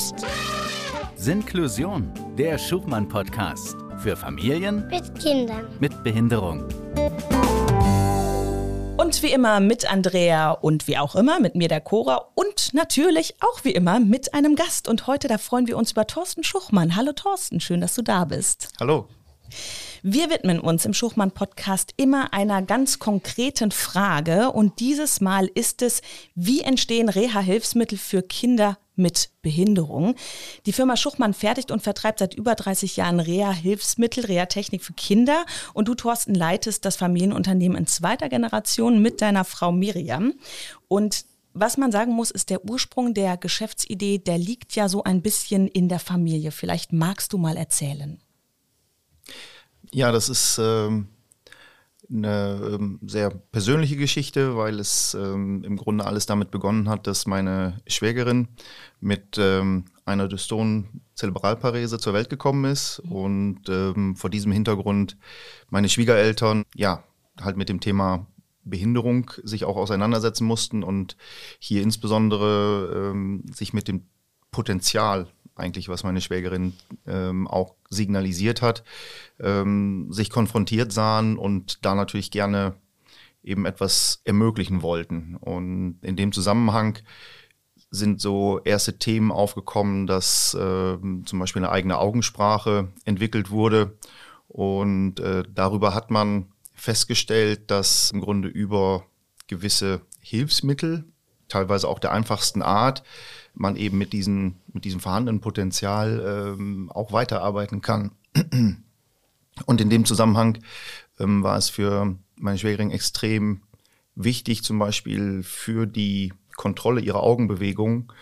ist Sinklusion, der Schuchmann-Podcast für Familien mit Kindern. mit Behinderung. Und wie immer mit Andrea und wie auch immer mit mir der Cora und natürlich auch wie immer mit einem Gast. Und heute, da freuen wir uns über Thorsten Schuchmann. Hallo Thorsten, schön, dass du da bist. Hallo. Wir widmen uns im Schuchmann-Podcast immer einer ganz konkreten Frage und dieses Mal ist es, wie entstehen Reha-Hilfsmittel für Kinder mit Behinderung? Die Firma Schuchmann fertigt und vertreibt seit über 30 Jahren Reha-Hilfsmittel, Reha-Technik für Kinder und du, Thorsten, leitest das Familienunternehmen in zweiter Generation mit deiner Frau Miriam und was man sagen muss, ist der Ursprung der Geschäftsidee, der liegt ja so ein bisschen in der Familie. Vielleicht magst du mal erzählen. Ja, das ist ähm, eine ähm, sehr persönliche Geschichte, weil es ähm, im Grunde alles damit begonnen hat, dass meine Schwägerin mit ähm, einer dystonen Zerebralparese zur Welt gekommen ist und ähm, vor diesem Hintergrund meine Schwiegereltern ja halt mit dem Thema Behinderung sich auch auseinandersetzen mussten und hier insbesondere ähm, sich mit dem Potenzial eigentlich, was meine Schwägerin ähm, auch signalisiert hat, ähm, sich konfrontiert sahen und da natürlich gerne eben etwas ermöglichen wollten. Und in dem Zusammenhang sind so erste Themen aufgekommen, dass äh, zum Beispiel eine eigene Augensprache entwickelt wurde. Und äh, darüber hat man festgestellt, dass im Grunde über gewisse Hilfsmittel, teilweise auch der einfachsten Art, man eben mit, diesen, mit diesem vorhandenen Potenzial ähm, auch weiterarbeiten kann. Und in dem Zusammenhang ähm, war es für meine Schwägerin extrem wichtig, zum Beispiel für die Kontrolle ihrer Augenbewegung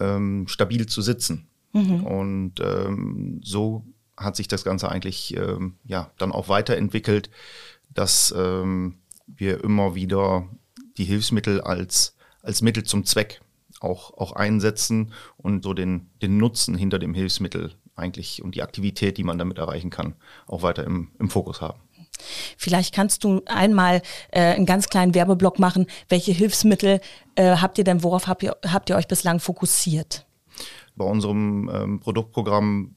ähm, stabil zu sitzen. Mhm. Und ähm, so hat sich das Ganze eigentlich ähm, ja, dann auch weiterentwickelt, dass ähm, wir immer wieder die Hilfsmittel als, als Mittel zum Zweck auch, auch einsetzen und so den, den Nutzen hinter dem Hilfsmittel eigentlich und die Aktivität, die man damit erreichen kann, auch weiter im, im Fokus haben. Vielleicht kannst du einmal äh, einen ganz kleinen Werbeblock machen. Welche Hilfsmittel äh, habt ihr denn, worauf habt ihr, habt ihr euch bislang fokussiert? Bei unserem ähm, Produktprogramm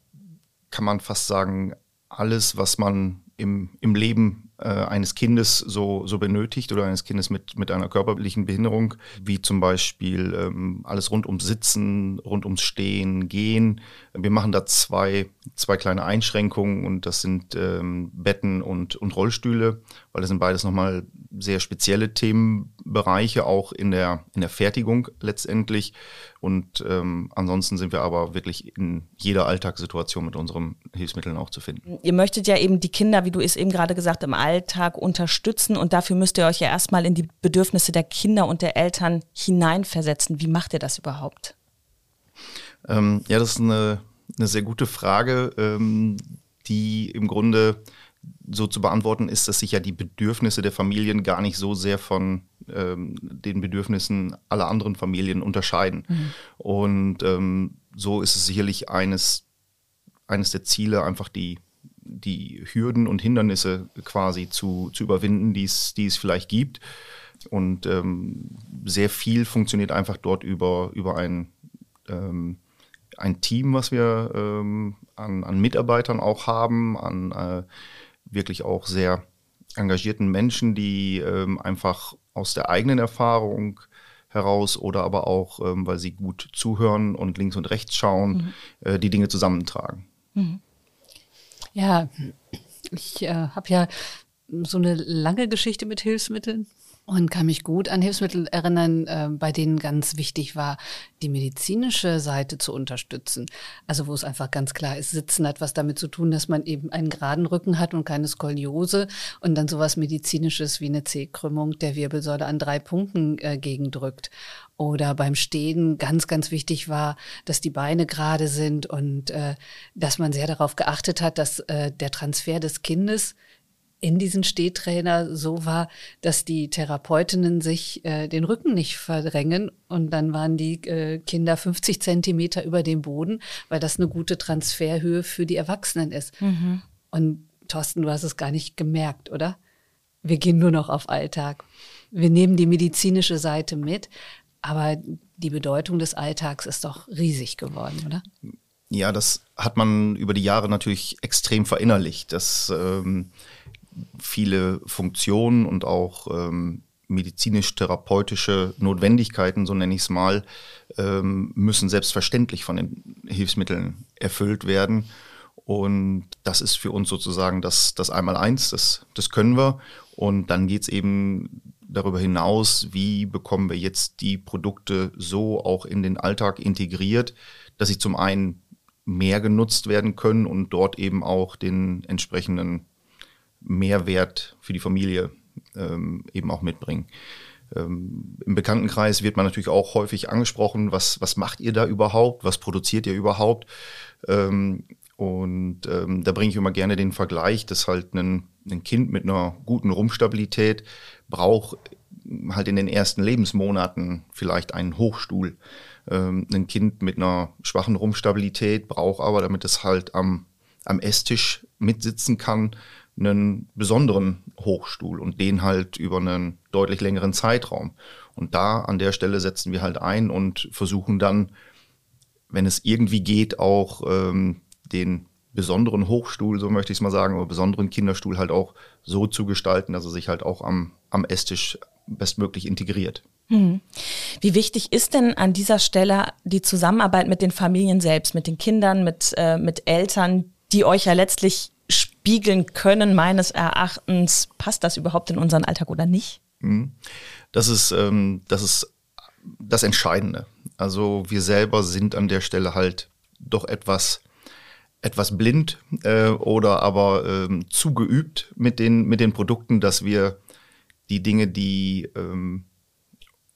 kann man fast sagen, alles, was man im, im Leben äh, eines Kindes so, so benötigt oder eines Kindes mit, mit einer körperlichen Behinderung, wie zum Beispiel ähm, alles rund ums Sitzen, rund ums Stehen, Gehen. Wir machen da zwei, zwei kleine Einschränkungen und das sind ähm, Betten und, und Rollstühle, weil das sind beides nochmal sehr spezielle Themenbereiche, auch in der, in der Fertigung letztendlich. Und ähm, ansonsten sind wir aber wirklich in jeder Alltagssituation mit unseren Hilfsmitteln auch zu finden. Ihr möchtet ja eben die Kinder, wie du es eben gerade gesagt, im Alltag unterstützen und dafür müsst ihr euch ja erstmal in die Bedürfnisse der Kinder und der Eltern hineinversetzen. Wie macht ihr das überhaupt? Ähm, ja, das ist eine, eine sehr gute Frage, ähm, die im Grunde so zu beantworten ist, dass sich ja die Bedürfnisse der Familien gar nicht so sehr von ähm, den Bedürfnissen aller anderen Familien unterscheiden. Mhm. Und ähm, so ist es sicherlich eines, eines der Ziele, einfach die, die Hürden und Hindernisse quasi zu, zu überwinden, die es, die es vielleicht gibt. Und ähm, sehr viel funktioniert einfach dort über, über ein, ähm, ein Team, was wir ähm, an, an Mitarbeitern auch haben, an äh, wirklich auch sehr engagierten Menschen, die ähm, einfach aus der eigenen Erfahrung heraus oder aber auch, ähm, weil sie gut zuhören und links und rechts schauen, mhm. äh, die Dinge zusammentragen. Mhm. Ja, ich äh, habe ja so eine lange Geschichte mit Hilfsmitteln und kann mich gut an Hilfsmittel erinnern, äh, bei denen ganz wichtig war, die medizinische Seite zu unterstützen. Also wo es einfach ganz klar ist, Sitzen hat was damit zu tun, dass man eben einen geraden Rücken hat und keine Skoliose und dann sowas medizinisches wie eine C-Krümmung der Wirbelsäule an drei Punkten äh, gegendrückt. Oder beim Stehen ganz, ganz wichtig war, dass die Beine gerade sind und äh, dass man sehr darauf geachtet hat, dass äh, der Transfer des Kindes in diesen Stehtrainer so war, dass die Therapeutinnen sich äh, den Rücken nicht verdrängen und dann waren die äh, Kinder 50 Zentimeter über dem Boden, weil das eine gute Transferhöhe für die Erwachsenen ist. Mhm. Und Thorsten, du hast es gar nicht gemerkt, oder? Wir gehen nur noch auf Alltag. Wir nehmen die medizinische Seite mit, Aber die Bedeutung des Alltags ist doch riesig geworden, oder? Ja, das hat man über die Jahre natürlich extrem verinnerlicht, dass ähm, viele Funktionen und auch ähm, medizinisch-therapeutische Notwendigkeiten, so nenne ich es mal, ähm, müssen selbstverständlich von den Hilfsmitteln erfüllt werden. Und das ist für uns sozusagen das, das Einmaleins, das, das können wir. Und dann geht es eben darüber hinaus, wie bekommen wir jetzt die Produkte so auch in den Alltag integriert, dass sie zum einen mehr genutzt werden können und dort eben auch den entsprechenden Mehrwert für die Familie ähm, eben auch mitbringen. Ähm, Im Bekanntenkreis wird man natürlich auch häufig angesprochen, was, was macht ihr da überhaupt, was produziert ihr überhaupt? Ähm, und ähm, da bringe ich immer gerne den Vergleich, dass halt ein, ein Kind mit einer guten Rumpfstabilität braucht halt in den ersten Lebensmonaten vielleicht einen Hochstuhl. Ähm, ein Kind mit einer schwachen Rumpfstabilität braucht aber, damit es halt am, am Esstisch mitsitzen kann, einen besonderen Hochstuhl und den halt über einen deutlich längeren Zeitraum. Und da an der Stelle setzen wir halt ein und versuchen dann, wenn es irgendwie geht, auch ähm, den besonderen Hochstuhl, so möchte ich es mal sagen, oder besonderen Kinderstuhl halt auch so zu gestalten, dass er sich halt auch am, am Esstisch bestmöglich integriert. Hm. Wie wichtig ist denn an dieser Stelle die Zusammenarbeit mit den Familien selbst, mit den Kindern, mit, äh, mit Eltern, die euch ja letztlich spiegeln können, meines Erachtens, passt das überhaupt in unseren Alltag oder nicht? Mhm. Das ist, ähm, das ist das Entscheidende. Also wir selber sind an der Stelle halt doch etwas, etwas blind äh, oder aber ähm, zu geübt mit den, mit den Produkten, dass wir die Dinge, die ähm,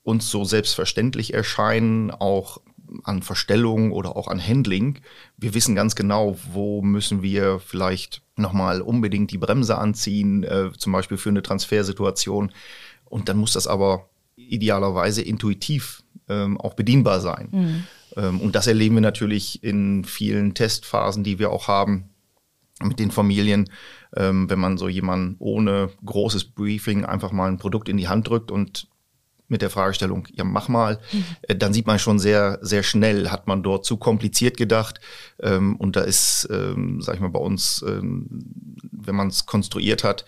uns so selbstverständlich erscheinen, auch an Verstellung oder auch an Handling. Wir wissen ganz genau, wo müssen wir vielleicht nochmal unbedingt die Bremse anziehen, äh, zum Beispiel für eine Transfersituation. Und dann muss das aber idealerweise intuitiv ähm, auch bedienbar sein. Mhm. Ähm, und das erleben wir natürlich in vielen Testphasen, die wir auch haben mit den Familien, ähm, wenn man so jemanden ohne großes Briefing einfach mal ein Produkt in die Hand drückt und mit der Fragestellung, ja, mach mal, mhm. dann sieht man schon sehr, sehr schnell, hat man dort zu kompliziert gedacht. Ähm, und da ist, ähm, sag ich mal, bei uns, ähm, wenn man es konstruiert hat,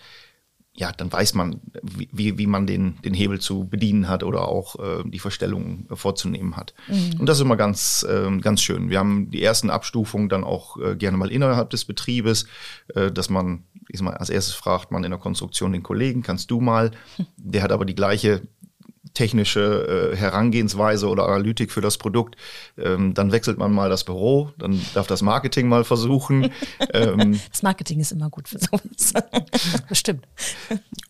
ja, dann weiß man, wie, wie man den, den Hebel zu bedienen hat oder auch äh, die Verstellung vorzunehmen hat. Mhm. Und das ist immer ganz, äh, ganz schön. Wir haben die ersten Abstufungen dann auch äh, gerne mal innerhalb des Betriebes, äh, dass man, ich sag mal, als erstes fragt man in der Konstruktion den Kollegen, kannst du mal? Der hat aber die gleiche technische äh, Herangehensweise oder Analytik für das Produkt. Ähm, dann wechselt man mal das Büro, dann darf das Marketing mal versuchen. ähm, das Marketing ist immer gut für sowas. Bestimmt.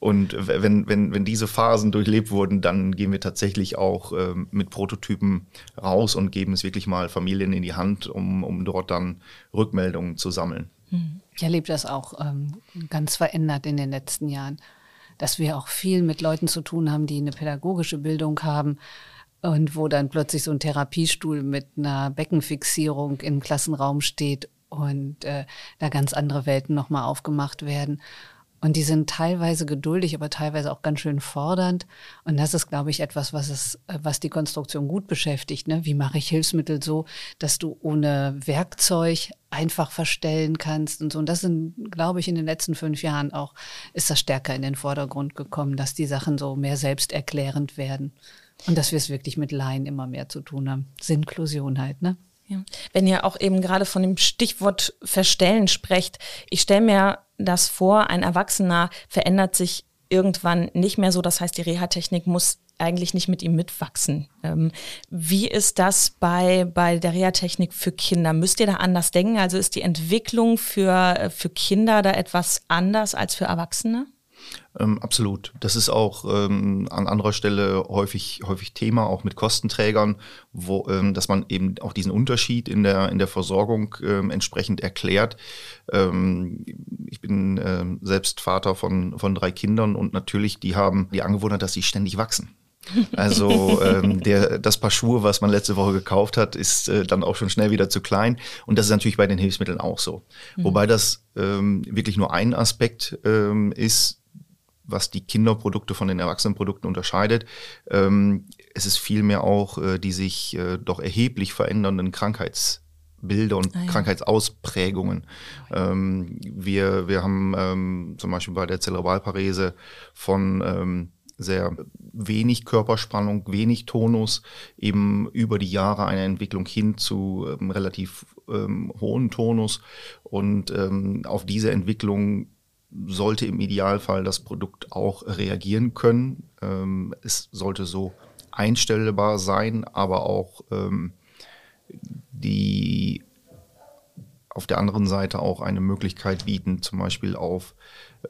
Und wenn, wenn, wenn diese Phasen durchlebt wurden, dann gehen wir tatsächlich auch ähm, mit Prototypen raus und geben es wirklich mal Familien in die Hand, um, um dort dann Rückmeldungen zu sammeln. Ich erlebe das auch ähm, ganz verändert in den letzten Jahren dass wir auch viel mit Leuten zu tun haben, die eine pädagogische Bildung haben und wo dann plötzlich so ein Therapiestuhl mit einer Beckenfixierung im Klassenraum steht und äh, da ganz andere Welten nochmal aufgemacht werden. Und die sind teilweise geduldig, aber teilweise auch ganz schön fordernd. Und das ist, glaube ich, etwas, was es, was die Konstruktion gut beschäftigt. Ne? Wie mache ich Hilfsmittel so, dass du ohne Werkzeug einfach verstellen kannst und so. Und das sind, glaube ich, in den letzten fünf Jahren auch, ist das stärker in den Vordergrund gekommen, dass die Sachen so mehr selbsterklärend werden. Und dass wir es wirklich mit Laien immer mehr zu tun haben. Sinklusion halt, ne? Ja. Wenn ihr auch eben gerade von dem Stichwort Verstellen sprecht, ich stelle mir das vor, ein Erwachsener verändert sich irgendwann nicht mehr so. Das heißt, die Reha-Technik muss eigentlich nicht mit ihm mitwachsen. Ähm, wie ist das bei, bei der Reha-Technik für Kinder? Müsst ihr da anders denken? Also ist die Entwicklung für, für Kinder da etwas anders als für Erwachsene? Ähm, absolut. Das ist auch ähm, an anderer Stelle häufig, häufig Thema, auch mit Kostenträgern, wo, ähm, dass man eben auch diesen Unterschied in der, in der Versorgung ähm, entsprechend erklärt. Ähm, ich bin ähm, selbst Vater von, von drei Kindern und natürlich, die haben die Angewohnheit, dass sie ständig wachsen. Also ähm, der, das Paar Schuhe, was man letzte Woche gekauft hat, ist äh, dann auch schon schnell wieder zu klein. Und das ist natürlich bei den Hilfsmitteln auch so. Mhm. Wobei das ähm, wirklich nur ein Aspekt ähm, ist, was die Kinderprodukte von den Erwachsenenprodukten unterscheidet. Ähm, es ist vielmehr auch äh, die sich äh, doch erheblich verändernden Krankheitsbilder und ah, ja. Krankheitsausprägungen. Ähm, wir, wir haben ähm, zum Beispiel bei der Zerebralparese von ähm, sehr wenig Körperspannung, wenig Tonus, eben über die Jahre eine Entwicklung hin zu ähm, relativ ähm, hohen Tonus. Und auf diese Entwicklung sollte im Idealfall das Produkt auch reagieren können. Ähm, es sollte so einstellbar sein, aber auch ähm, die auf der anderen Seite auch eine Möglichkeit bieten, zum Beispiel auf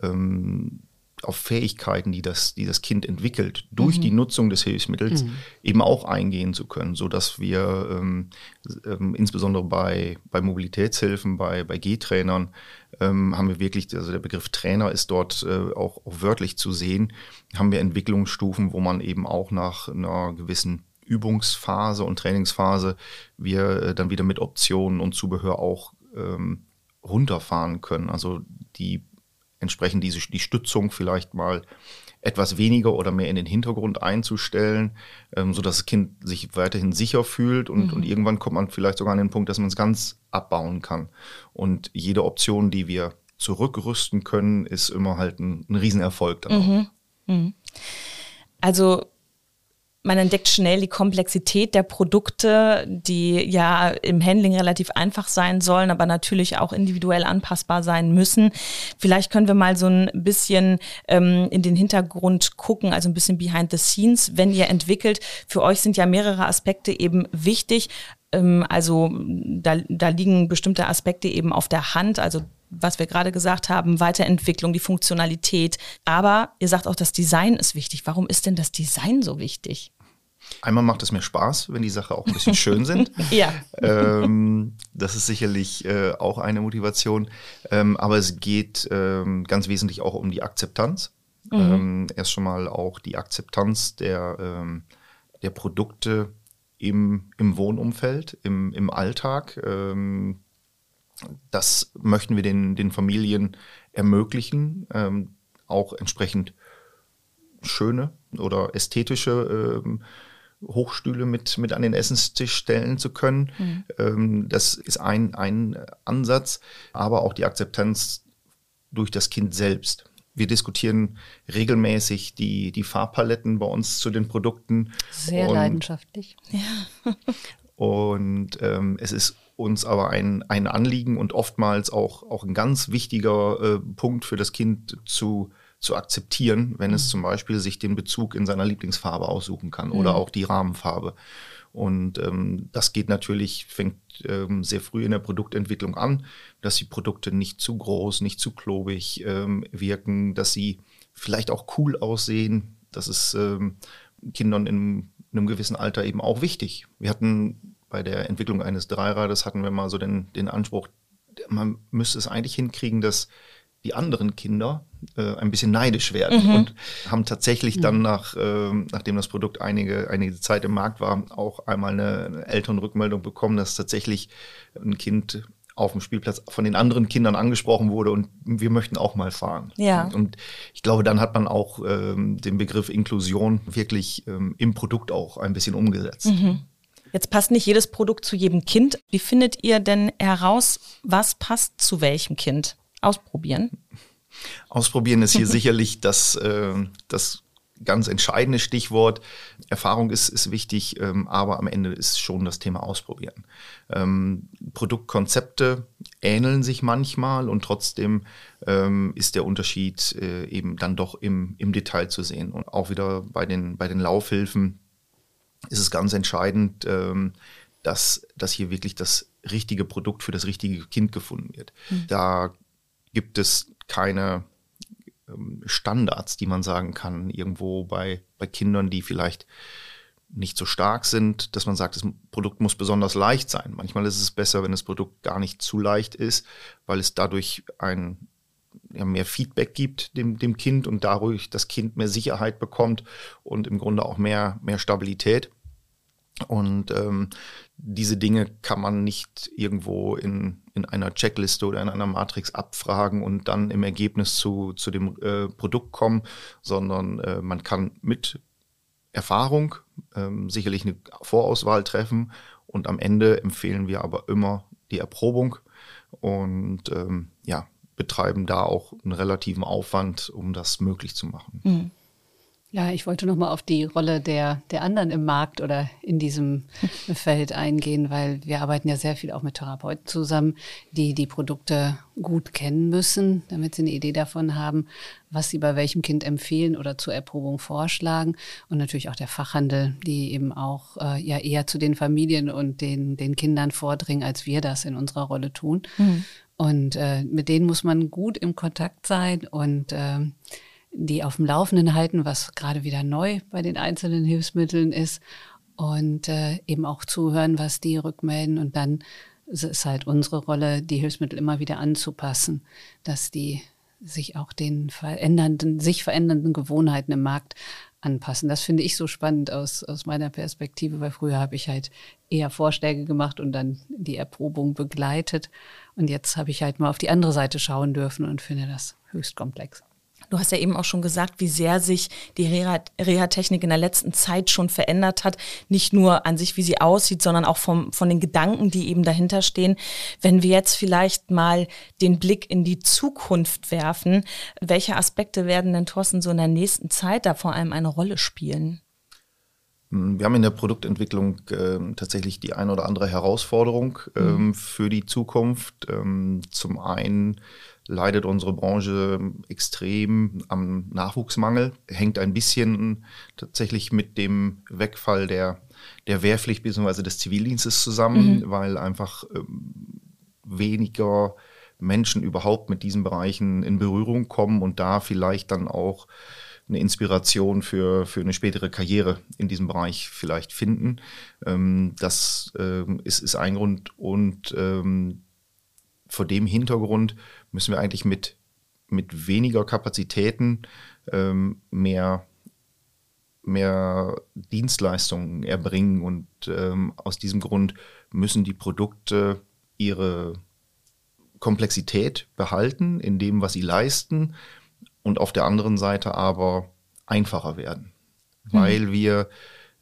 ähm, auf Fähigkeiten, die das, die das Kind entwickelt, durch mhm. die Nutzung des Hilfsmittels mhm. eben auch eingehen zu können, so dass wir ähm, ähm, insbesondere bei, bei Mobilitätshilfen, bei, bei G-Trainern, ähm, haben wir wirklich, also der Begriff Trainer ist dort äh, auch, auch wörtlich zu sehen, haben wir Entwicklungsstufen, wo man eben auch nach einer gewissen Übungsphase und Trainingsphase wir äh, dann wieder mit Optionen und Zubehör auch ähm, runterfahren können. Also die entsprechend diese, die Stützung vielleicht mal etwas weniger oder mehr in den Hintergrund einzustellen, ähm, sodass das Kind sich weiterhin sicher fühlt und, mhm. und irgendwann kommt man vielleicht sogar an den Punkt, dass man es ganz abbauen kann. Und jede Option, die wir zurückrüsten können, ist immer halt ein, ein Riesenerfolg. Dann mhm. Mhm. Also man entdeckt schnell die Komplexität der Produkte, die ja im Handling relativ einfach sein sollen, aber natürlich auch individuell anpassbar sein müssen. Vielleicht können wir mal so ein bisschen ähm, in den Hintergrund gucken, also ein bisschen behind the scenes, wenn ihr entwickelt. Für euch sind ja mehrere Aspekte eben wichtig. Ähm, also da, da liegen bestimmte Aspekte eben auf der Hand, also was wir gerade gesagt haben, Weiterentwicklung, die Funktionalität. Aber ihr sagt auch, das Design ist wichtig. Warum ist denn das Design so wichtig? Einmal macht es mir Spaß, wenn die Sachen auch ein bisschen schön sind. ja. Ähm, das ist sicherlich äh, auch eine Motivation. Ähm, aber es geht ähm, ganz wesentlich auch um die Akzeptanz. Mhm. Ähm, erst schon mal auch die Akzeptanz der, ähm, der Produkte im, im Wohnumfeld, im, im Alltag. Ähm, das möchten wir den, den Familien ermöglichen, auch entsprechend schöne oder ästhetische ähm, Hochstühle mit, mit an den Essenstisch stellen zu können. Mhm. Ähm, das ist ein, ein Ansatz, aber auch die Akzeptanz durch das Kind selbst. Wir diskutieren regelmäßig die, die Farbpaletten bei uns zu den Produkten. Sehr und, leidenschaftlich. Ja. und ähm, es ist uns aber ein, ein Anliegen und oftmals auch, auch ein ganz wichtiger äh, Punkt für das Kind zu zu akzeptieren, wenn es mhm. zum Beispiel sich den Bezug in seiner Lieblingsfarbe aussuchen kann mhm. oder auch die Rahmenfarbe. Und ähm, das geht natürlich, fängt ähm, sehr früh in der Produktentwicklung an, dass die Produkte nicht zu groß, nicht zu klobig ähm, wirken, dass sie vielleicht auch cool aussehen. Das ist ähm, Kindern in, in einem gewissen Alter eben auch wichtig. Wir hatten bei der Entwicklung eines Dreirades hatten wir mal so den, den Anspruch, man müsste es eigentlich hinkriegen, dass die anderen Kinder äh, ein bisschen neidisch werden mhm. und haben tatsächlich dann mhm. nach, äh, nachdem das Produkt einige, einige Zeit im Markt war, auch einmal eine, eine Elternrückmeldung bekommen, dass tatsächlich ein Kind auf dem Spielplatz von den anderen Kindern angesprochen wurde und wir möchten auch mal fahren. Ja. Und ich glaube, dann hat man auch ähm, den Begriff Inklusion wirklich ähm, im Produkt auch ein bisschen umgesetzt. Mhm. Jetzt passt nicht jedes Produkt zu jedem Kind. Wie findet ihr denn heraus, was passt zu welchem Kind? Ausprobieren? Ausprobieren ist hier sicherlich das, äh, das ganz entscheidende Stichwort. Erfahrung ist, ist wichtig, ähm, aber am Ende ist schon das Thema Ausprobieren. Ähm, Produktkonzepte ähneln sich manchmal und trotzdem ähm, ist der Unterschied äh, eben dann doch im, im Detail zu sehen. Und auch wieder bei den, bei den Laufhilfen ist es ganz entscheidend, ähm, dass, dass hier wirklich das richtige Produkt für das richtige Kind gefunden wird. Mhm. Da gibt es keine ähm, Standards, die man sagen kann, irgendwo bei, bei Kindern, die vielleicht nicht so stark sind, dass man sagt, das Produkt muss besonders leicht sein. Manchmal ist es besser, wenn das Produkt gar nicht zu leicht ist, weil es dadurch ein ja, mehr Feedback gibt dem, dem Kind und dadurch das Kind mehr Sicherheit bekommt und im Grunde auch mehr, mehr Stabilität. Und ähm, diese Dinge kann man nicht irgendwo in, in einer Checkliste oder in einer Matrix abfragen und dann im Ergebnis zu, zu dem äh, Produkt kommen, sondern äh, man kann mit Erfahrung ähm, sicherlich eine Vorauswahl treffen und am Ende empfehlen wir aber immer die Erprobung und ähm, ja, betreiben da auch einen relativen Aufwand, um das möglich zu machen. Mhm. Ja, ich wollte noch mal auf die Rolle der, der anderen im Markt oder in diesem Feld eingehen, weil wir arbeiten ja sehr viel auch mit Therapeuten zusammen, die die Produkte gut kennen müssen, damit sie eine Idee davon haben, was sie bei welchem Kind empfehlen oder zur Erprobung vorschlagen. Und natürlich auch der Fachhandel, die eben auch äh, ja eher zu den Familien und den, den Kindern vordringen, als wir das in unserer Rolle tun. Mhm. Und äh, mit denen muss man gut im Kontakt sein und äh, die auf dem Laufenden halten, was gerade wieder neu bei den einzelnen Hilfsmitteln ist. Und äh, eben auch zuhören, was die rückmelden. Und dann ist halt unsere Rolle, die Hilfsmittel immer wieder anzupassen, dass die sich auch den verändernden, sich verändernden Gewohnheiten im Markt anpassen. Das finde ich so spannend aus, aus meiner Perspektive, weil früher habe ich halt eher Vorschläge gemacht und dann die Erprobung begleitet. Und jetzt habe ich halt mal auf die andere Seite schauen dürfen und finde das höchst komplex. Du hast ja eben auch schon gesagt, wie sehr sich die Reha-Technik in der letzten Zeit schon verändert hat. Nicht nur an sich, wie sie aussieht, sondern auch vom, von den Gedanken, die eben dahinter stehen. Wenn wir jetzt vielleicht mal den Blick in die Zukunft werfen, welche Aspekte werden denn, Thorsten, so in der nächsten Zeit da vor allem eine Rolle spielen? Hm, wir haben in der Produktentwicklung äh, tatsächlich die ein oder andere Herausforderung ähm, mhm. für die Zukunft. Ähm, zum einen leidet unsere Branche extrem am Nachwuchsmangel, hängt ein bisschen tatsächlich mit dem Wegfall der, der Wehrpflicht bzw. des Zivildienstes zusammen, mhm. weil einfach ähm, weniger Menschen überhaupt mit diesen Bereichen in Berührung kommen und da vielleicht dann auch eine Inspiration für, für eine spätere Karriere in diesem Bereich vielleicht finden. Ähm, das ähm, ist, ist ein Grund und ähm, vor dem Hintergrund müssen wir eigentlich mit, mit weniger Kapazitäten ähm, mehr, mehr Dienstleistungen erbringen. Und ähm, aus diesem Grund müssen die Produkte ihre Komplexität behalten in dem, was sie leisten und auf der anderen Seite aber einfacher werden, mhm. weil wir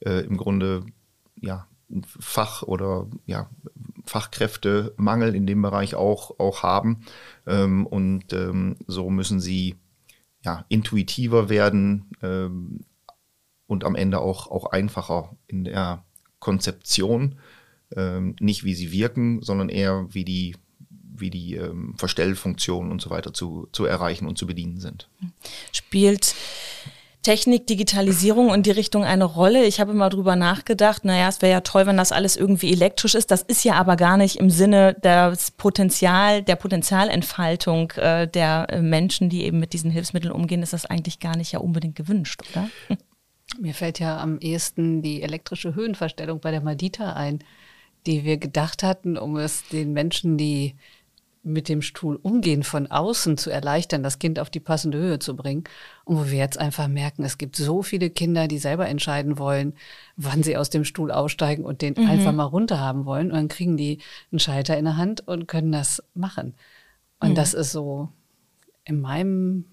äh, im Grunde ja Fach- oder ja, Fachkräftemangel in dem Bereich auch, auch haben. Ähm, und ähm, so müssen sie ja, intuitiver werden ähm, und am Ende auch, auch einfacher in der Konzeption. Ähm, nicht wie sie wirken, sondern eher wie die, wie die ähm, Verstellfunktionen und so weiter zu, zu erreichen und zu bedienen sind. Spielt Technik, Digitalisierung in die Richtung eine Rolle. Ich habe immer drüber nachgedacht, naja, es wäre ja toll, wenn das alles irgendwie elektrisch ist. Das ist ja aber gar nicht im Sinne des Potenzial, der Potenzialentfaltung äh, der äh, Menschen, die eben mit diesen Hilfsmitteln umgehen, ist das eigentlich gar nicht ja unbedingt gewünscht, oder? Mir fällt ja am ehesten die elektrische Höhenverstellung bei der Madita ein, die wir gedacht hatten, um es den Menschen, die mit dem Stuhl umgehen von außen zu erleichtern, das Kind auf die passende Höhe zu bringen. Und wo wir jetzt einfach merken, es gibt so viele Kinder, die selber entscheiden wollen, wann sie aus dem Stuhl aussteigen und den mhm. einfach mal runter haben wollen. Und dann kriegen die einen Schalter in der Hand und können das machen. Und mhm. das ist so in meinem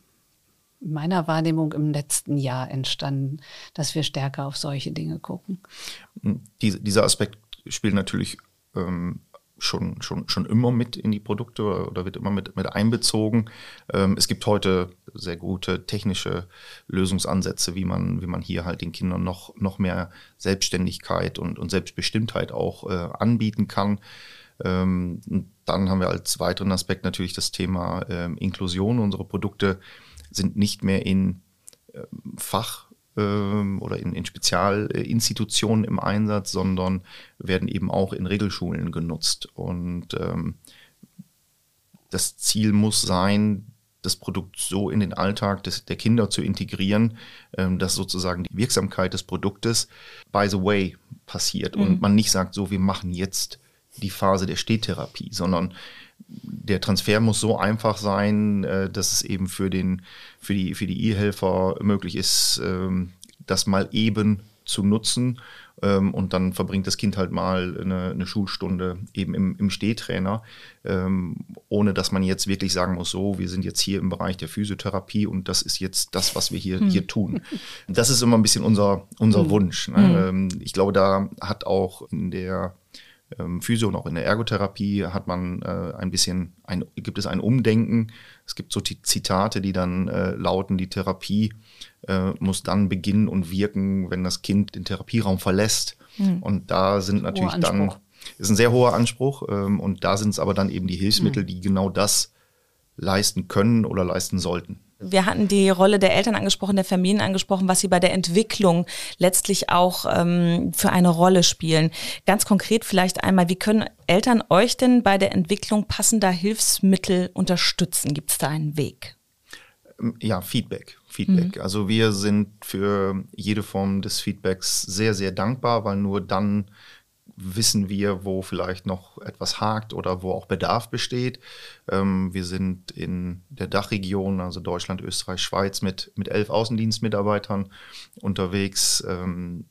in meiner Wahrnehmung im letzten Jahr entstanden, dass wir stärker auf solche Dinge gucken. Diese, dieser Aspekt spielt natürlich ähm, schon, schon, schon immer mit in die Produkte oder wird immer mit, mit einbezogen. Ähm, es gibt heute sehr gute technische Lösungsansätze, wie man, wie man hier halt den Kindern noch, noch mehr Selbstständigkeit und, und Selbstbestimmtheit auch äh, anbieten kann. Ähm, dann haben wir als weiteren Aspekt natürlich das Thema ähm, Inklusion. Unsere Produkte sind nicht mehr in äh, Fach ähm, oder in, in Spezialinstitutionen im Einsatz, sondern werden eben auch in Regelschulen genutzt. Und ähm, das Ziel muss sein, das Produkt so in den Alltag des, der Kinder zu integrieren, ähm, dass sozusagen die Wirksamkeit des Produktes by the way passiert mhm. und man nicht sagt, so, wir machen jetzt die Phase der Stehtherapie, sondern der Transfer muss so einfach sein, äh, dass es eben für den für die für die E-Helfer möglich ist, ähm, das mal eben zu nutzen ähm, und dann verbringt das Kind halt mal eine, eine Schulstunde eben im, im Stehtrainer, ähm, ohne dass man jetzt wirklich sagen muss, so, wir sind jetzt hier im Bereich der Physiotherapie und das ist jetzt das, was wir hier, hm. hier tun. Das ist immer ein bisschen unser, unser hm. Wunsch. Ne? Hm. Ich glaube, da hat auch in der ähm, Physio und auch in der Ergotherapie hat man äh, ein bisschen, ein, gibt es ein Umdenken. Es gibt so die Zitate, die dann äh, lauten, die Therapie äh, muss dann beginnen und wirken, wenn das Kind den Therapieraum verlässt. Mhm. Und da sind natürlich dann, ist ein sehr hoher Anspruch. Ähm, und da sind es aber dann eben die Hilfsmittel, mhm. die genau das leisten können oder leisten sollten. Wir hatten die Rolle der Eltern angesprochen, der Familien angesprochen, was sie bei der Entwicklung letztlich auch ähm, für eine Rolle spielen. Ganz konkret vielleicht einmal, wie können Eltern euch denn bei der Entwicklung passender Hilfsmittel unterstützen? Gibt es da einen Weg? Ähm, ja, Feedback. Feedback. Mhm. Also wir sind für jede Form des Feedbacks sehr, sehr dankbar, weil nur dann wissen wir, wo vielleicht noch etwas hakt oder wo auch Bedarf besteht. Ähm, wir sind in der Dachregion, also Deutschland, Österreich, Schweiz, mit, mit elf Außendienstmitarbeitern unterwegs, ähm,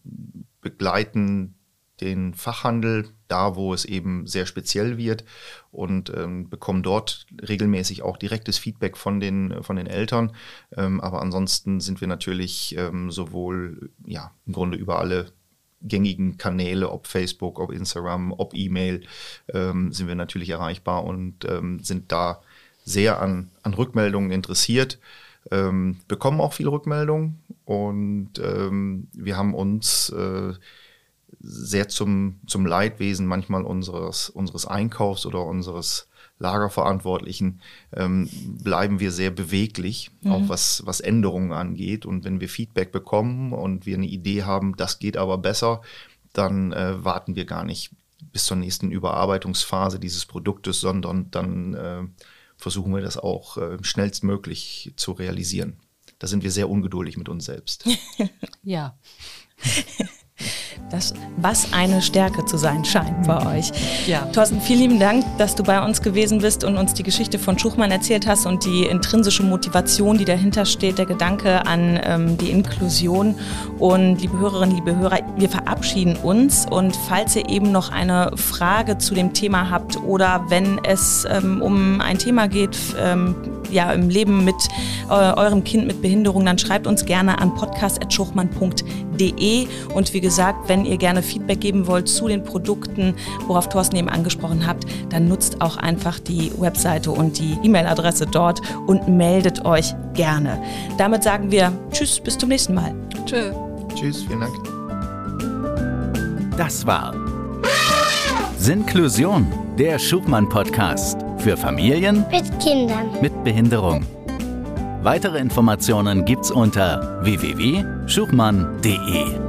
begleiten den Fachhandel da, wo es eben sehr speziell wird und ähm, bekommen dort regelmäßig auch direktes Feedback von den, von den Eltern. Ähm, aber ansonsten sind wir natürlich ähm, sowohl ja, im Grunde über alle gängigen Kanäle, ob Facebook, ob Instagram, ob E-Mail, ähm, sind wir natürlich erreichbar und ähm, sind da sehr an, an Rückmeldungen interessiert. Ähm, bekommen auch viele Rückmeldungen und ähm, wir haben uns äh, sehr zum, zum Leidwesen manchmal unseres, unseres Einkaufs oder unseres Lagerverantwortlichen ähm, bleiben wir sehr beweglich, mhm. auch was, was Änderungen angeht. Und wenn wir Feedback bekommen und wir eine Idee haben, das geht aber besser, dann äh, warten wir gar nicht bis zur nächsten Überarbeitungsphase dieses Produktes, sondern dann äh, versuchen wir das auch äh, schnellstmöglich zu realisieren. Da sind wir sehr ungeduldig mit uns selbst. ja. Das, was eine Stärke zu sein scheint bei euch. Ja. Thorsten, vielen lieben Dank, dass du bei uns gewesen bist und uns die Geschichte von Schuchmann erzählt hast und die intrinsische Motivation, die dahinter steht, der Gedanke an ähm, die Inklusion. Und liebe Hörerinnen, liebe Hörer, wir verabschieden uns und falls ihr eben noch eine Frage zu dem Thema habt oder wenn es ähm, um ein Thema geht, ähm, ja, im Leben mit äh, eurem Kind mit Behinderung, dann schreibt uns gerne an podcast.schuchmann.de und wie gesagt, wenn ihr gerne Feedback geben wollt zu den Produkten, worauf Thorsten eben angesprochen habt, dann nutzt auch einfach die Webseite und die E-Mail-Adresse dort und meldet euch gerne. Damit sagen wir Tschüss, bis zum nächsten Mal. Tschö. Tschüss, vielen Dank. Das war Sinklusion, der Schubmann-Podcast für Familien mit Kindern mit Behinderung. Weitere Informationen gibt's unter www.schuchmann.de.